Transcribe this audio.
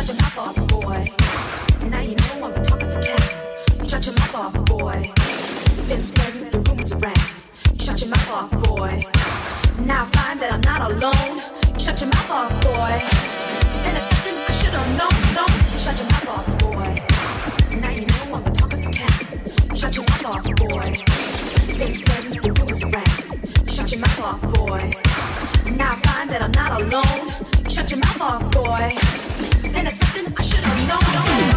Shut your mouth off, boy. Now you know I'm the talk of the town. Shut your mouth off, boy. The rumors around. Shut your mouth off, boy. Now I find that I'm not alone. Shut your mouth off, boy. And it's something I should have known. Shut your mouth off, boy. Now you know I'm the talk of the town. Shut your mouth off, boy. The rumors around. Shut your mouth off, boy. Now I find that I'm not alone. Shut your mouth off, boy don't.